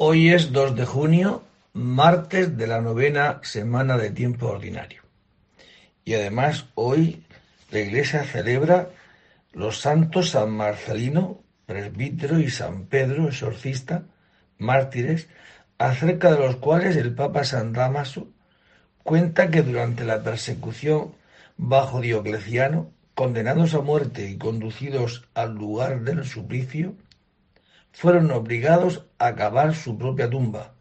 Hoy es 2 de junio, martes de la novena semana de tiempo ordinario. Y además hoy la Iglesia celebra los santos San Marcelino, presbítero, y San Pedro, exorcista, mártires, acerca de los cuales el Papa San Damaso cuenta que durante la persecución bajo Diocleciano, condenados a muerte y conducidos al lugar del suplicio, fueron obligados a cavar su propia tumba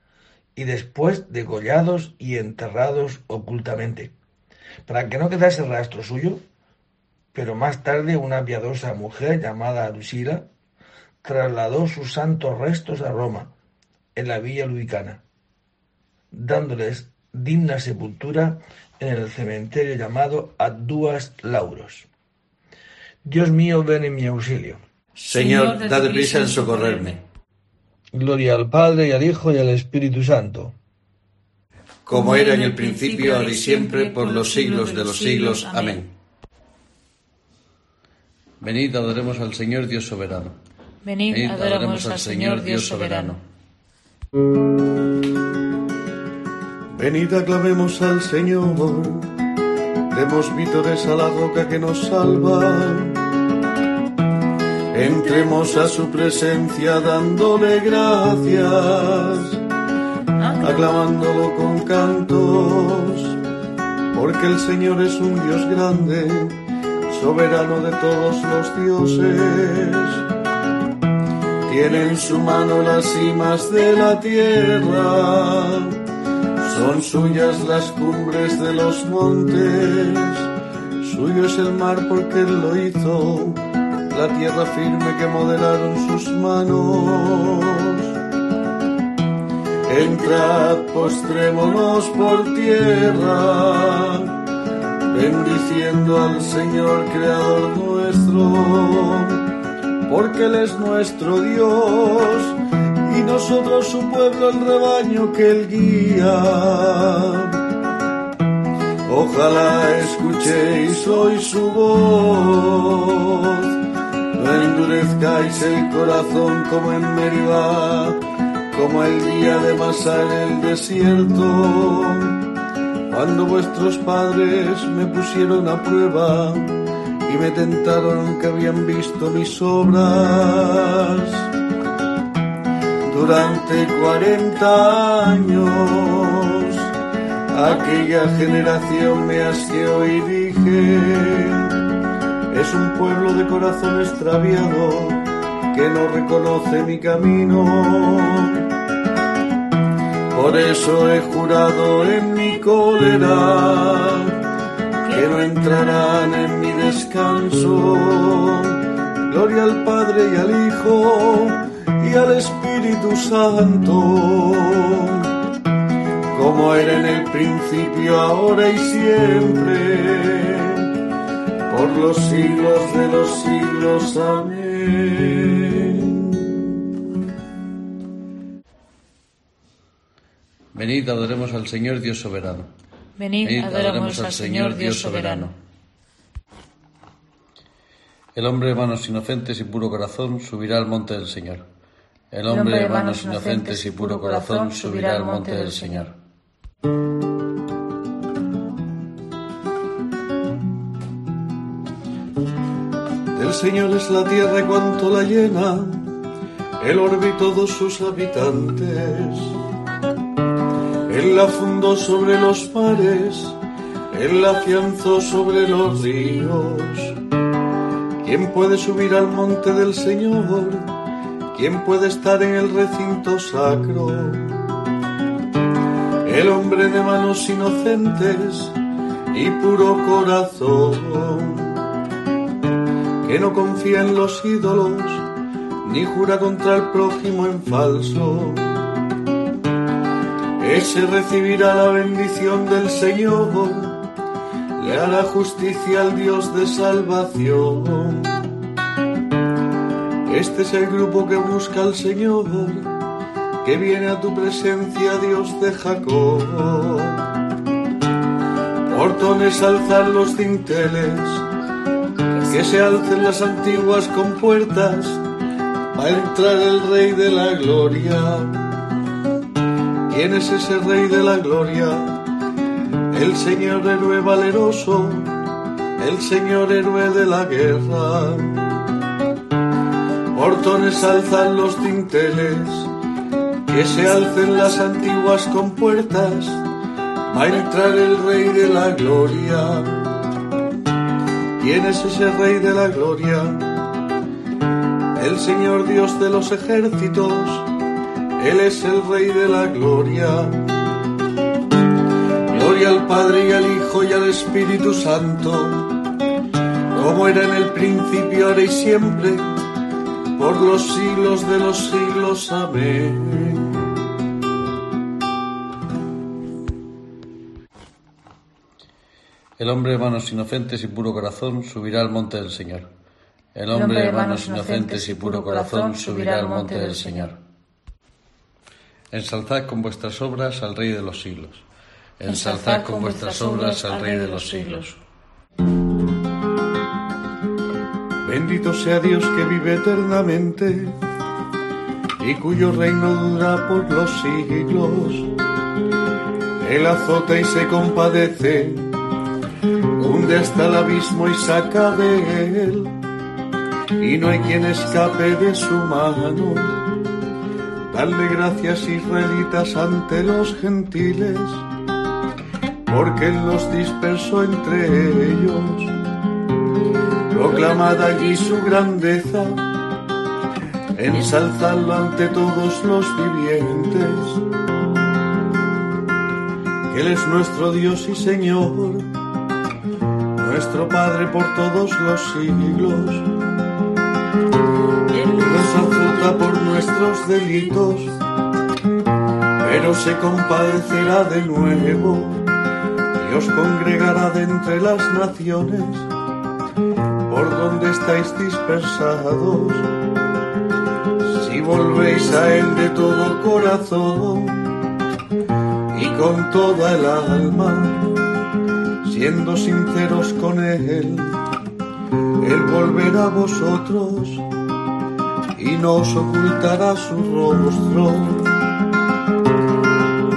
y después degollados y enterrados ocultamente, para que no quedase rastro suyo, pero más tarde una piadosa mujer llamada Lucila trasladó sus santos restos a Roma, en la villa ludicana, dándoles digna sepultura en el cementerio llamado Adduas Lauros. Dios mío, ven en mi auxilio. Señor, dad prisa en socorrerme. Gloria al Padre y al Hijo y al Espíritu Santo. Como era en el principio, ahora y siempre, por los siglos de los siglos. Amén. Venid, adoremos al Señor Dios soberano. Venid, adoremos al Señor Dios soberano. Venid, aclamemos al Señor. Demos vítores a la roca que nos salva. Entremos a su presencia dándole gracias, aclamándolo con cantos, porque el Señor es un Dios grande, soberano de todos los dioses. Tiene en su mano las cimas de la tierra, son suyas las cumbres de los montes, suyo es el mar porque él lo hizo la tierra firme que modelaron sus manos. Entrad, postrémonos por tierra, bendiciendo al Señor Creador nuestro, porque Él es nuestro Dios y nosotros su pueblo, el rebaño que Él guía. Ojalá escuchéis hoy su voz endurezcáis el corazón como en Meribá, como el día de Masá en el desierto, cuando vuestros padres me pusieron a prueba y me tentaron que habían visto mis obras. Durante cuarenta años, aquella generación me asqueó y dije, es un pueblo de corazón extraviado que no reconoce mi camino. Por eso he jurado en mi cólera que no entrarán en mi descanso. Gloria al Padre y al Hijo y al Espíritu Santo, como era en el principio, ahora y siempre por los siglos de los siglos. Amén. Venid, adoremos al Señor Dios soberano. Venid, adoremos al Señor Dios soberano. El hombre de manos inocentes y puro corazón subirá al monte del Señor. El hombre de manos inocentes y puro corazón subirá al monte del Señor. Señor es la tierra y cuanto la llena, el orbe y todos sus habitantes. Él la fundó sobre los mares, Él la afianzó sobre los ríos. ¿Quién puede subir al monte del Señor? ¿Quién puede estar en el recinto sacro? El hombre de manos inocentes y puro corazón que no confía en los ídolos, ni jura contra el prójimo en falso. Ese recibirá la bendición del Señor, le hará justicia al Dios de salvación. Este es el grupo que busca al Señor, que viene a tu presencia, Dios de Jacob. Portones alzar los dinteles, que se alcen las antiguas compuertas, va a entrar el Rey de la Gloria. ¿Quién es ese rey de la gloria? El Señor héroe valeroso, el Señor héroe de la guerra. Portones alzan los tinteles, que se alcen las antiguas compuertas, va a entrar el rey de la gloria. ¿Quién es ese rey de la gloria? El Señor Dios de los ejércitos, Él es el rey de la gloria. Gloria al Padre y al Hijo y al Espíritu Santo, como era en el principio, ahora y siempre, por los siglos de los siglos. Amén. El hombre de manos inocentes y puro corazón subirá al monte del Señor. El hombre de manos inocentes y puro corazón subirá al monte del Señor. Ensalzad con vuestras obras al Rey de los siglos. Ensalzad con vuestras obras al Rey de los siglos. Bendito sea Dios que vive eternamente y cuyo reino dura por los siglos. Él azota y se compadece, hunde hasta el abismo y saca de él, y no hay quien escape de su mano. Dale gracias israelitas ante los gentiles, porque Él los dispersó entre ellos. Proclamad allí su grandeza, ensalzadlo ante todos los vivientes. Él es nuestro Dios y Señor, nuestro Padre por todos los siglos. Nos azota por nuestros delitos, pero se compadecerá de nuevo y os congregará de entre las naciones por donde estáis dispersados. Si volvéis a Él de todo corazón y con toda el alma, siendo sinceros con Él, Él volverá a vosotros y no os ocultará su rostro.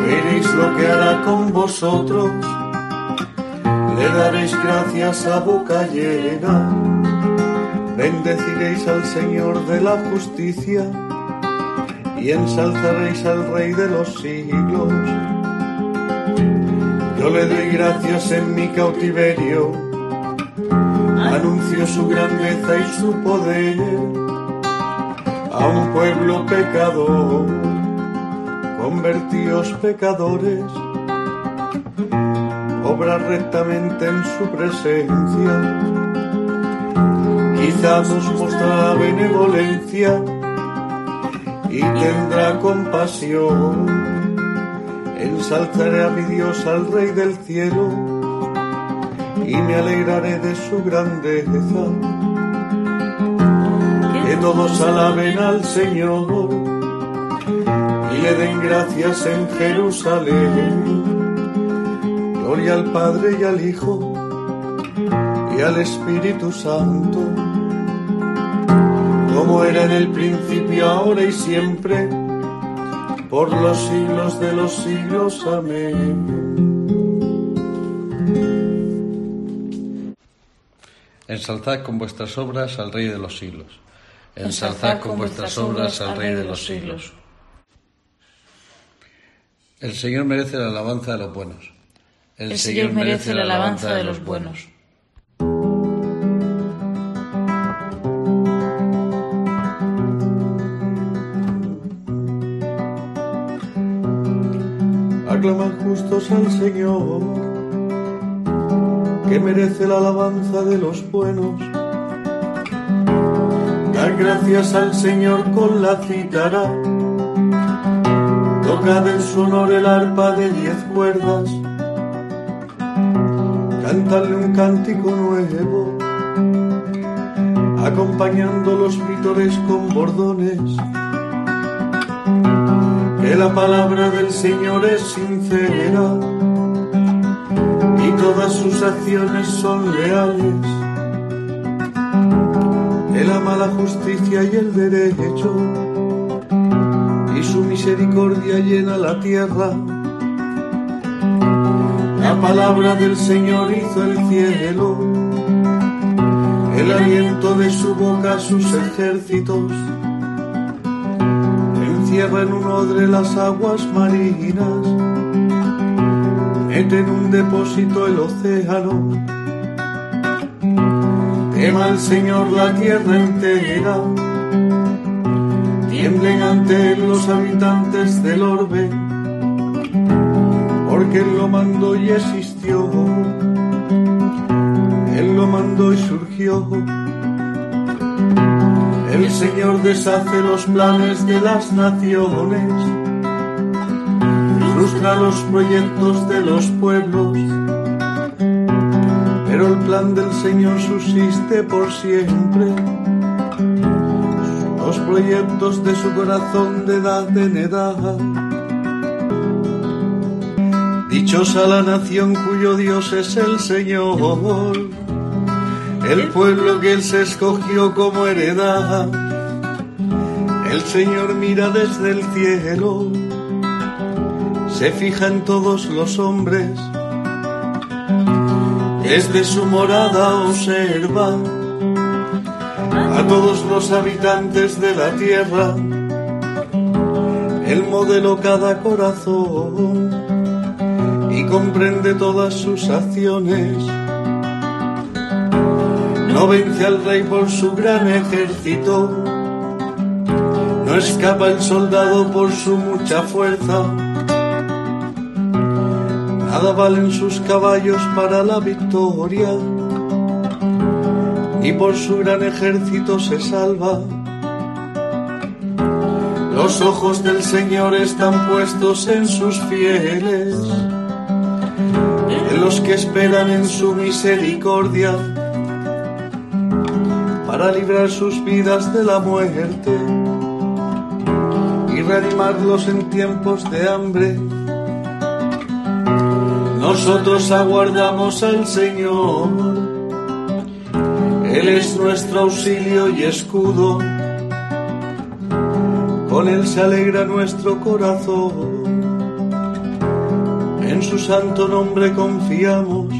Veréis lo que hará con vosotros le daréis gracias a boca llena, bendeciréis al Señor de la justicia y ensalzaréis al Rey de los siglos. Yo le doy gracias en mi cautiverio, anuncio su grandeza y su poder a un pueblo pecador, convertíos pecadores obra rectamente en su presencia. Quizás os mostrará benevolencia y tendrá compasión. Ensalzaré a mi Dios, al Rey del cielo, y me alegraré de su grandeza. Que todos alaben al Señor y le den gracias en Jerusalén Gloria al Padre y al Hijo y al Espíritu Santo, como era en el principio, ahora y siempre, por los siglos de los siglos. Amén. Ensalzad con vuestras obras al Rey de los siglos. Ensalzad con vuestras obras al Rey de los siglos. El Señor merece la alabanza de los buenos. El, Señor merece la alabanza de los buenos. Aclaman justos al Señor, que merece la alabanza de los buenos. Dar gracias al Señor con la cítara, tocad en su honor el arpa de diez cuerdas cantarle un cántico nuevo, acompañando los vítores con bordones. Que la palabra del Señor es sincera y todas sus acciones son leales. Él ama la justicia y el derecho y su misericordia llena la tierra. La palabra del Señor hizo el cielo, el aliento de su boca sus ejércitos. Encierra en un odre las aguas marinas, mete en un depósito el océano. Quema el Señor la tierra entera tiemblen ante él los habitantes del orbe, porque él lo mandó y existió, él lo mandó y surgió. El Señor deshace los planes de las naciones, frustra los proyectos de los pueblos, pero el plan del Señor subsiste por siempre los proyectos de su corazón de edad en edad. Dichosa la nación cuyo Dios es el Señor, el pueblo que Él se escogió como heredad. El Señor mira desde el cielo, se fija en todos los hombres, desde su morada observa a todos los habitantes de la tierra. Él modelo cada corazón y comprende todas sus acciones. No vence al rey por su gran ejército, no escapa el soldado por su mucha fuerza. Nada valen sus caballos para la victoria y por su gran ejército se salva. Los ojos del Señor están puestos en sus fieles, en los que esperan en su misericordia, para librar sus vidas de la muerte y reanimarlos en tiempos de hambre. Nosotros aguardamos al Señor él es nuestro auxilio y escudo, con Él se alegra nuestro corazón, en su santo nombre confiamos.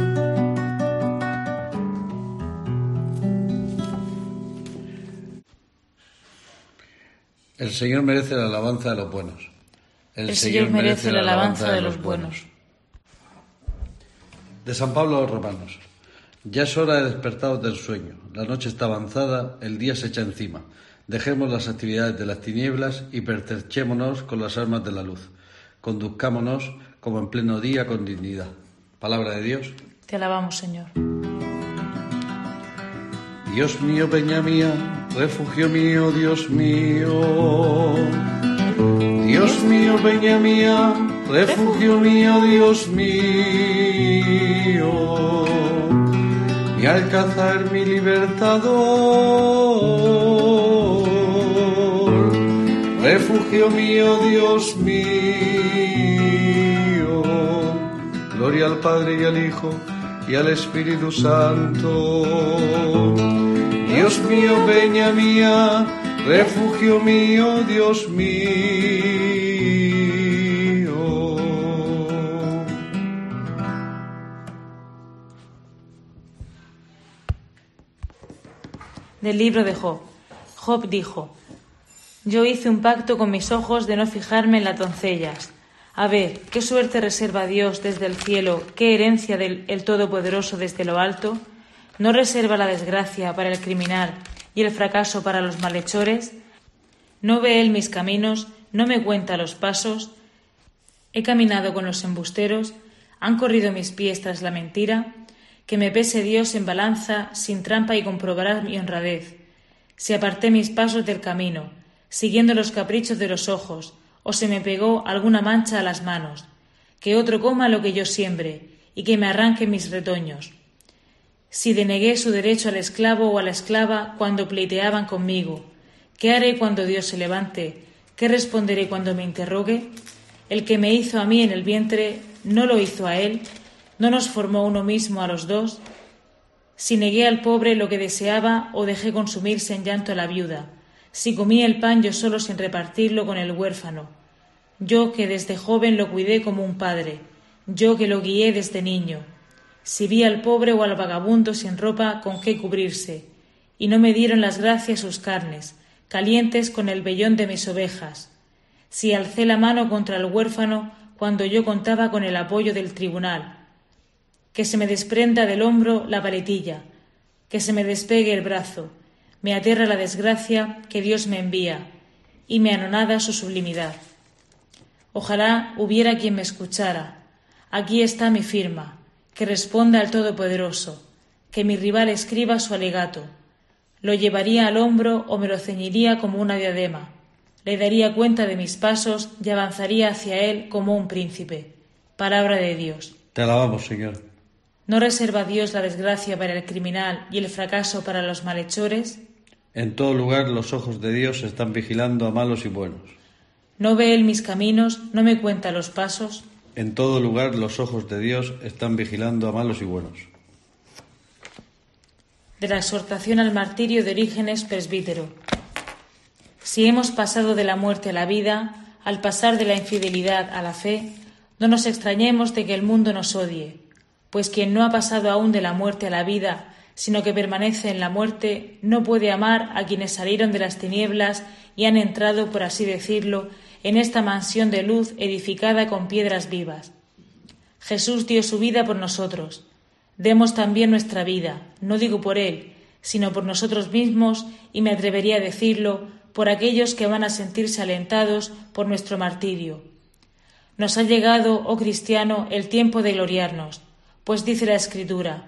El Señor merece la alabanza de los buenos. El, Señor, merece la alabanza de los buenos. De San Pablo a los Romanos. Ya es hora de despertaros del sueño. La noche está avanzada, el día se echa encima. Dejemos las actividades de las tinieblas y pertrechémonos con las armas de la luz. Conduzcámonos como en pleno día con dignidad. Palabra de Dios. Te alabamos, Señor. Dios mío, peña mía, refugio mío, Dios mío. Dios mío, peña mía, refugio mío, Dios mío. Mi alcázar, mi libertador refugio mío, Dios mío. Gloria al Padre y al Hijo y al Espíritu Santo. Dios mío, peña mía, refugio mío, Dios mío. Del libro de Job. Job dijo, yo hice un pacto con mis ojos de no fijarme en las doncellas. A ver, qué suerte reserva Dios desde el cielo, qué herencia del el Todopoderoso desde lo alto. ¿No reserva la desgracia para el criminal y el fracaso para los malhechores? ¿No ve él mis caminos? ¿No me cuenta los pasos? He caminado con los embusteros, han corrido mis pies tras la mentira. Que me pese Dios en balanza, sin trampa y comprobará mi honradez. Si aparté mis pasos del camino, siguiendo los caprichos de los ojos, o se me pegó alguna mancha a las manos. que otro coma lo que yo siembre, y que me arranque mis retoños. Si denegué su derecho al esclavo o a la esclava cuando pleiteaban conmigo, ¿qué haré cuando Dios se levante? ¿Qué responderé cuando me interrogue? El que me hizo a mí en el vientre, ¿no lo hizo a él? ¿No nos formó uno mismo a los dos? Si negué al pobre lo que deseaba o dejé consumirse en llanto a la viuda, si comí el pan yo solo sin repartirlo con el huérfano, yo que desde joven lo cuidé como un padre, yo que lo guié desde niño, si vi al pobre o al vagabundo sin ropa con qué cubrirse, y no me dieron las gracias sus carnes, calientes con el vellón de mis ovejas, si alcé la mano contra el huérfano cuando yo contaba con el apoyo del tribunal, que se me desprenda del hombro la paletilla, que se me despegue el brazo, me aterra la desgracia que Dios me envía, y me anonada su sublimidad. Ojalá hubiera quien me escuchara. Aquí está mi firma, que responda al Todopoderoso, que mi rival escriba su alegato. Lo llevaría al hombro o me lo ceñiría como una diadema. Le daría cuenta de mis pasos y avanzaría hacia él como un príncipe. Palabra de Dios. Te alabamos, Señor. ¿No reserva Dios la desgracia para el criminal y el fracaso para los malhechores? En todo lugar los ojos de Dios están vigilando a malos y buenos. ¿No ve Él mis caminos? ¿No me cuenta los pasos? En todo lugar los ojos de Dios están vigilando a malos y buenos. De la exhortación al martirio de Orígenes presbítero. Si hemos pasado de la muerte a la vida, al pasar de la infidelidad a la fe, no nos extrañemos de que el mundo nos odie, pues quien no ha pasado aún de la muerte a la vida, sino que permanece en la muerte, no puede amar a quienes salieron de las tinieblas y han entrado, por así decirlo, en esta mansión de luz edificada con piedras vivas. Jesús dio su vida por nosotros. Demos también nuestra vida, no digo por Él, sino por nosotros mismos, y me atrevería a decirlo, por aquellos que van a sentirse alentados por nuestro martirio. Nos ha llegado, oh cristiano, el tiempo de gloriarnos, pues dice la Escritura,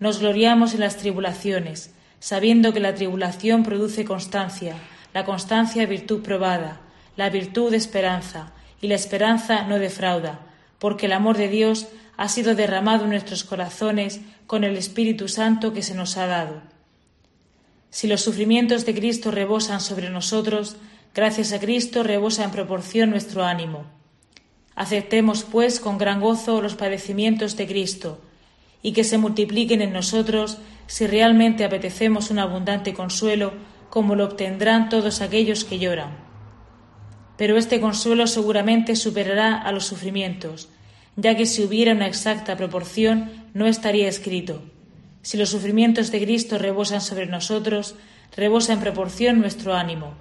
nos gloriamos en las tribulaciones, sabiendo que la tribulación produce constancia, la constancia virtud probada, la virtud esperanza, y la esperanza no defrauda, porque el amor de Dios ha sido derramado en nuestros corazones con el Espíritu Santo que se nos ha dado. Si los sufrimientos de Cristo rebosan sobre nosotros, gracias a Cristo rebosa en proporción nuestro ánimo. Aceptemos, pues, con gran gozo los padecimientos de Cristo, y que se multipliquen en nosotros si realmente apetecemos un abundante consuelo, como lo obtendrán todos aquellos que lloran. Pero este consuelo seguramente superará a los sufrimientos, ya que si hubiera una exacta proporción no estaría escrito. Si los sufrimientos de Cristo rebosan sobre nosotros, rebosa en proporción nuestro ánimo.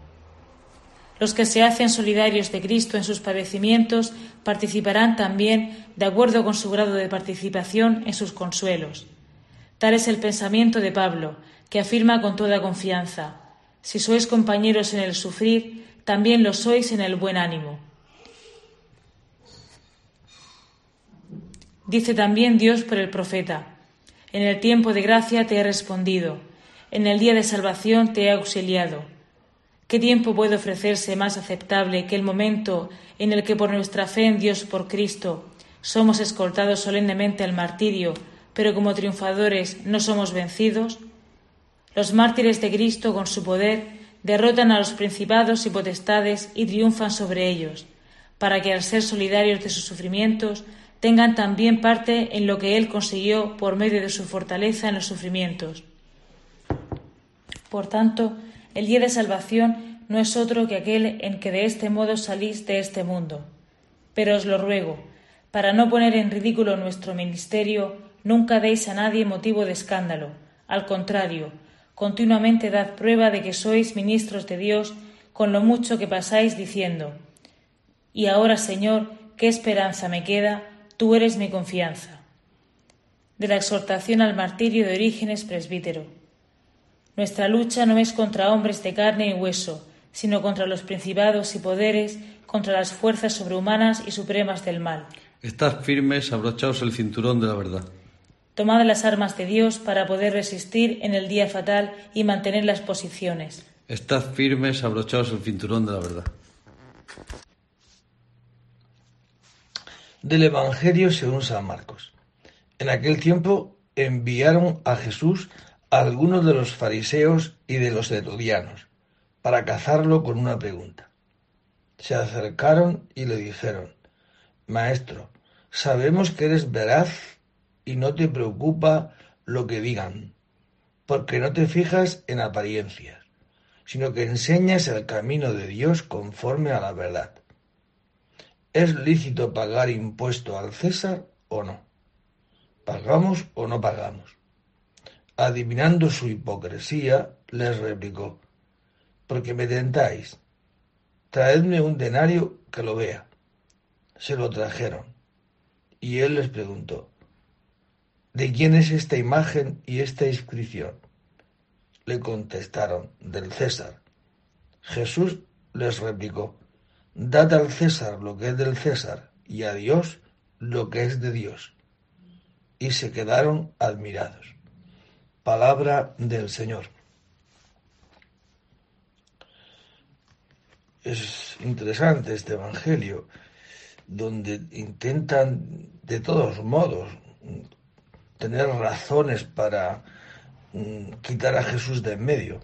Los que se hacen solidarios de Cristo en sus padecimientos participarán también de acuerdo con su grado de participación en sus consuelos. Tal es el pensamiento de Pablo, que afirma con toda confianza, si sois compañeros en el sufrir, también lo sois en el buen ánimo. Dice también Dios por el profeta, en el tiempo de gracia te he respondido, en el día de salvación te he auxiliado. ¿Qué tiempo puede ofrecerse más aceptable que el momento en el que por nuestra fe en Dios por Cristo somos escoltados solemnemente al martirio, pero como triunfadores no somos vencidos? Los mártires de Cristo con su poder derrotan a los principados y potestades y triunfan sobre ellos, para que al ser solidarios de sus sufrimientos tengan también parte en lo que Él consiguió por medio de su fortaleza en los sufrimientos. Por tanto, el día de salvación no es otro que aquel en que de este modo salís de este mundo. Pero os lo ruego, para no poner en ridículo nuestro ministerio, nunca deis a nadie motivo de escándalo. Al contrario, continuamente dad prueba de que sois ministros de Dios con lo mucho que pasáis diciendo, Y ahora, Señor, ¿qué esperanza me queda? Tú eres mi confianza. De la exhortación al martirio de Orígenes presbítero. Nuestra lucha no es contra hombres de carne y hueso, sino contra los principados y poderes, contra las fuerzas sobrehumanas y supremas del mal. Estad firmes, abrochaos el cinturón de la verdad. Tomad las armas de Dios para poder resistir en el día fatal y mantener las posiciones. Estad firmes, abrochaos el cinturón de la verdad. Del Evangelio según San Marcos. En aquel tiempo enviaron a Jesús a algunos de los fariseos y de los herodianos para cazarlo con una pregunta. Se acercaron y le dijeron, Maestro, sabemos que eres veraz y no te preocupa lo que digan, porque no te fijas en apariencias, sino que enseñas el camino de Dios conforme a la verdad. ¿Es lícito pagar impuesto al César o no? ¿Pagamos o no pagamos? Adivinando su hipocresía, les replicó, porque me tentáis. Traedme un denario que lo vea. Se lo trajeron. Y él les preguntó, ¿de quién es esta imagen y esta inscripción? Le contestaron, del César. Jesús les replicó, Dad al César lo que es del César y a Dios lo que es de Dios. Y se quedaron admirados. Palabra del Señor. Es interesante este Evangelio, donde intentan de todos modos tener razones para mm, quitar a Jesús de en medio.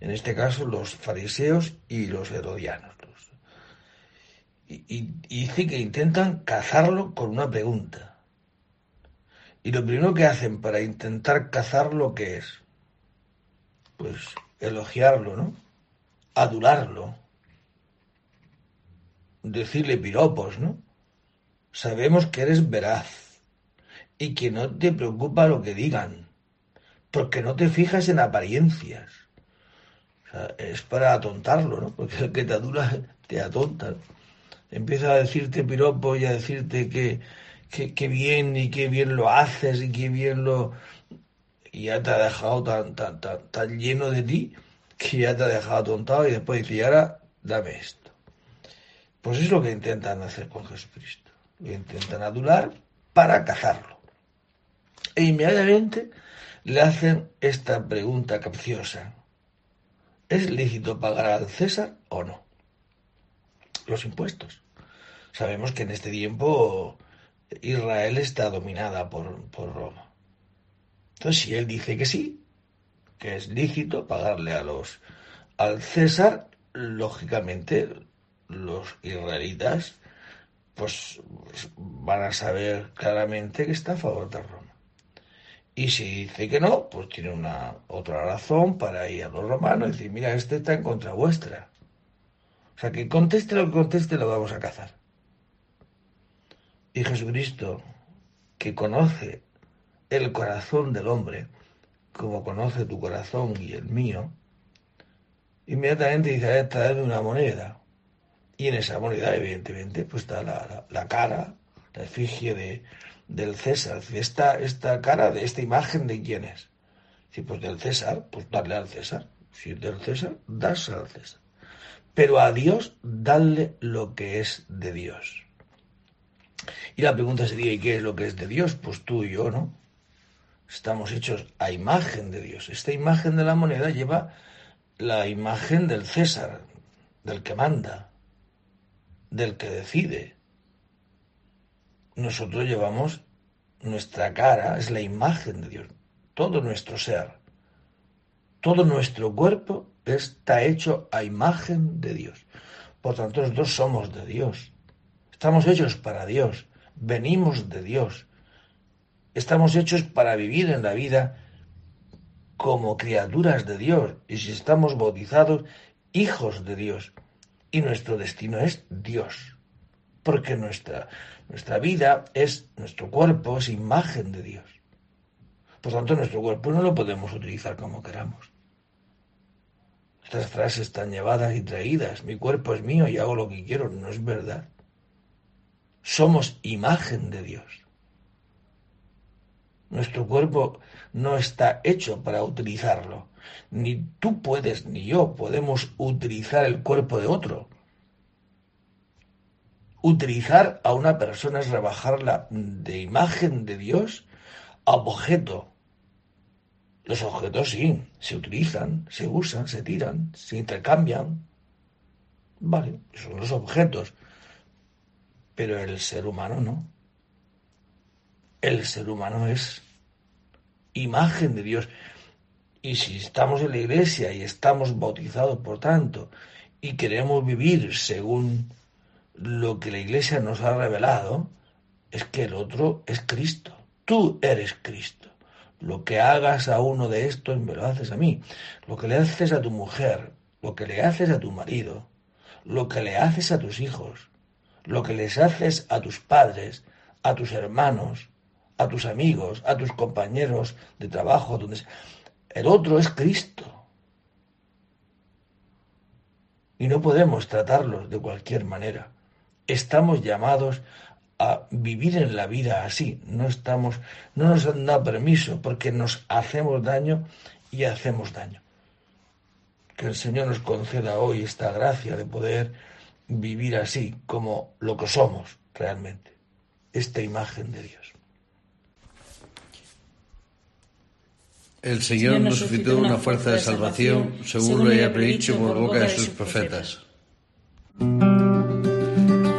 En este caso los fariseos y los herodianos. Y, dice que intentan cazarlo con una pregunta. Y lo primero que hacen para intentar cazarlo, ¿qué es? Pues elogiarlo, ¿no? Adurarlo. Decirle piropos, ¿no? Sabemos que eres veraz y que no te preocupa lo que digan, porque no te fijas en apariencias. O sea, es para atontarlo, ¿no? Porque el que te adula te atonta empieza a decirte piropo y a decirte que, que, bien y qué bien lo haces y qué bien lo... Y ya te ha dejado tan, tan, tan, lleno de ti que ya te ha dejado atontado y después dice, y ahora dame esto. Pues es lo que intentan hacer con Jesucristo. Lo intentan adular para cazarlo. E inmediatamente le hacen esta pregunta capciosa. ¿Es lícito pagar al César o no? Los impuestos. Sabemos que en este tiempo Israel está dominada por, Roma. Entonces, si él dice que sí, que es lícito pagarle a los al César, lógicamente los israelitas pues van a saber claramente que está a favor de Roma. Y si dice que no, pues tiene una otra razón para ir a los romanos y decir, mira, este está en contra vuestra. O sea, que conteste lo que conteste, lo vamos a cazar. Y Jesucristo, que conoce el corazón del hombre, como conoce tu corazón y el mío, inmediatamente dice, trae una moneda. Y en esa moneda, evidentemente, pues está la, cara, la efigie de, del César. Esta, esta cara de esta imagen de quién es. Si pues del César, pues darle al César. Si es del César, das al César. Pero a Dios, darle lo que es de Dios. Y la pregunta sería, ¿y qué es lo que es de Dios? Pues tú y yo, ¿no? Estamos hechos a imagen de Dios. Esta imagen de la moneda lleva la imagen del César, del que manda, del que decide. Nosotros llevamos nuestra cara, es la imagen de Dios, todo nuestro ser, todo nuestro cuerpo está hecho a imagen de Dios. Por tanto, nosotros somos de Dios. Estamos hechos para Dios, venimos de Dios. Estamos hechos para vivir en la vida como criaturas de Dios. Y si estamos bautizados, hijos de Dios. Y nuestro destino es Dios. Porque nuestra, nuestra vida es, nuestro cuerpo es imagen de Dios. Por tanto, nuestro cuerpo no lo podemos utilizar como queramos. Estas frases están llevadas y traídas. Mi cuerpo es mío y hago lo que quiero. No es verdad. Somos imagen de Dios. Nuestro cuerpo no está hecho para utilizarlo. Ni tú puedes ni yo podemos utilizar el cuerpo de otro. Utilizar a una persona es rebajarla de imagen de Dios a objeto. Los objetos sí, se utilizan, se usan, se tiran, se intercambian. Vale, son los objetos pero el ser humano no. El ser humano es imagen de Dios. Y si estamos en la iglesia y estamos bautizados por tanto y queremos vivir según lo que la iglesia nos ha revelado, es que el otro es Cristo. Tú eres Cristo. Lo que hagas a uno de estos me lo haces a mí. Lo que le haces a tu mujer, lo que le haces a tu marido, lo que le haces a tus hijos, lo que les haces a tus padres, a tus hermanos, a tus amigos, a tus compañeros de trabajo, donde el otro es Cristo. Y no podemos tratarlos de cualquier manera. Estamos llamados a vivir en la vida así. No estamos, no nos han dado permiso porque nos hacemos daño y hacemos daño. Que el Señor nos conceda hoy esta gracia de poder vivir así, como lo que somos realmente, esta imagen de Dios. El Señor nos suscitó una fuerza de salvación, según lo haya predicho por boca de sus profetas.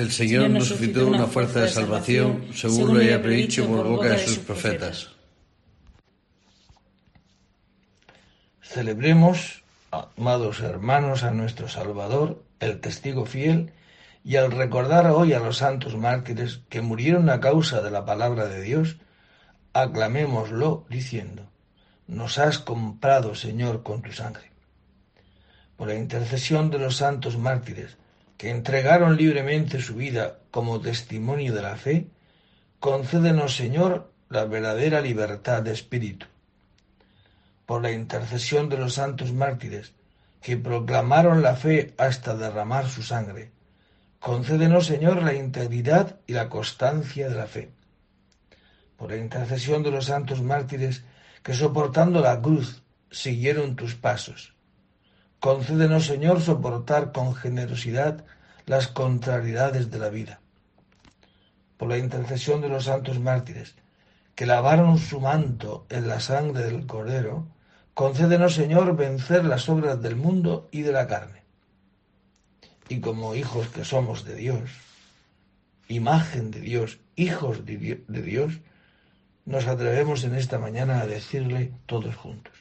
El Señor nos suscitó una fuerza de salvación, según lo haya predicho por boca de sus profetas. Celebremos, amados hermanos, a nuestro Salvador, el testigo fiel, y al recordar hoy a los santos mártires que murieron a causa de la palabra de Dios, aclamémoslo diciendo, nos has comprado, Señor, con tu sangre. Por la intercesión de los santos mártires, que entregaron libremente su vida como testimonio de la fe, concédenos, Señor, la verdadera libertad de espíritu. Por la intercesión de los santos mártires, que proclamaron la fe hasta derramar su sangre, Concédenos, Señor, la integridad y la constancia de la fe. Por la intercesión de los santos mártires que soportando la cruz siguieron tus pasos. Concédenos, Señor, soportar con generosidad las contrariedades de la vida. Por la intercesión de los santos mártires que lavaron su manto en la sangre del Cordero, concédenos, Señor, vencer las obras del mundo y de la carne y como hijos que somos de Dios, imagen de Dios, hijos de Dios, nos atrevemos en esta mañana a decirle todos juntos,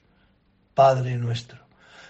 Padre nuestro,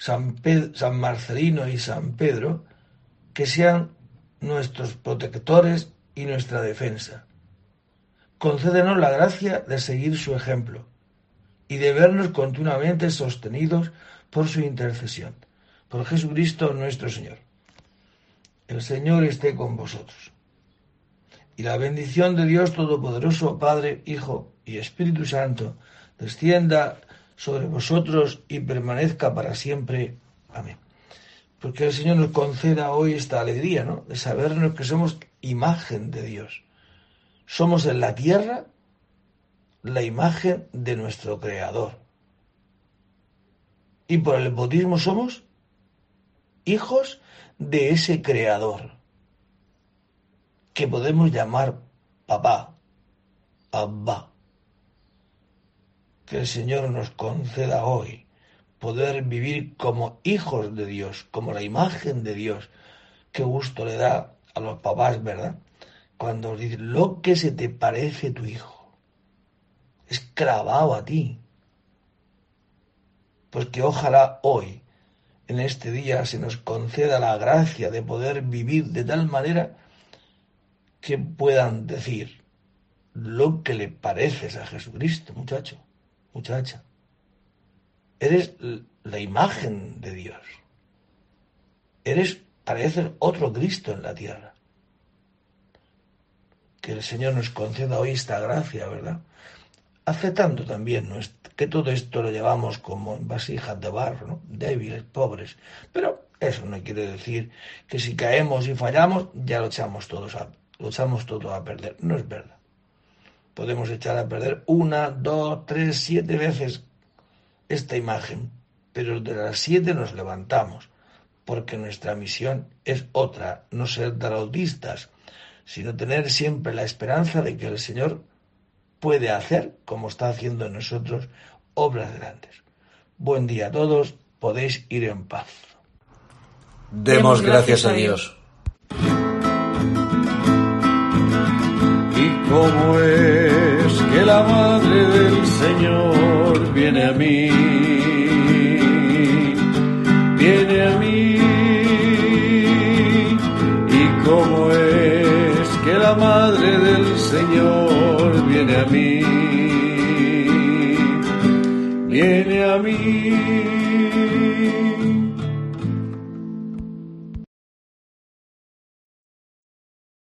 San, Marcelino y San Pedro, que sean nuestros protectores y nuestra defensa. Concédenos la gracia de seguir su ejemplo y de vernos continuamente sostenidos por su intercesión. Por Jesucristo nuestro Señor. El Señor esté con vosotros. Y la bendición de Dios Todopoderoso, Padre, Hijo y Espíritu Santo, descienda sobre vosotros y permanezca para siempre. Amén. Porque el Señor nos conceda hoy esta alegría, ¿no? De sabernos que somos imagen de Dios. Somos en la tierra la imagen de nuestro Creador. Y por el bautismo somos hijos de ese Creador, que podemos llamar papá, abba que el Señor nos conceda hoy poder vivir como hijos de Dios, como la imagen de Dios. Qué gusto le da a los papás, ¿verdad? Cuando os dicen, lo que se te parece tu hijo, es clavado a ti. Pues que ojalá hoy, en este día, se nos conceda la gracia de poder vivir de tal manera que puedan decir lo que le pareces a Jesucristo, muchacho muchacha. Eres la imagen de Dios. Eres, pareces otro Cristo en la tierra. Que el Señor nos conceda hoy esta gracia, ¿verdad? Aceptando también que todo esto lo llevamos como vasijas de barro, ¿no? débiles, pobres. Pero eso no quiere decir que si caemos y fallamos, ya lo echamos todos a, lo echamos todo a perder. No es verdad podemos echar a perder una, dos, tres, siete veces esta imagen, pero de las siete nos levantamos, porque nuestra misión es otra, no ser draudistas, sino tener siempre la esperanza de que el Señor puede hacer, como está haciendo en nosotros, obras grandes. Buen día a todos, podéis ir en paz. Demos gracias a Dios. ¿Cómo es que la madre del Señor viene a mí? Viene a mí. ¿Y cómo es que la madre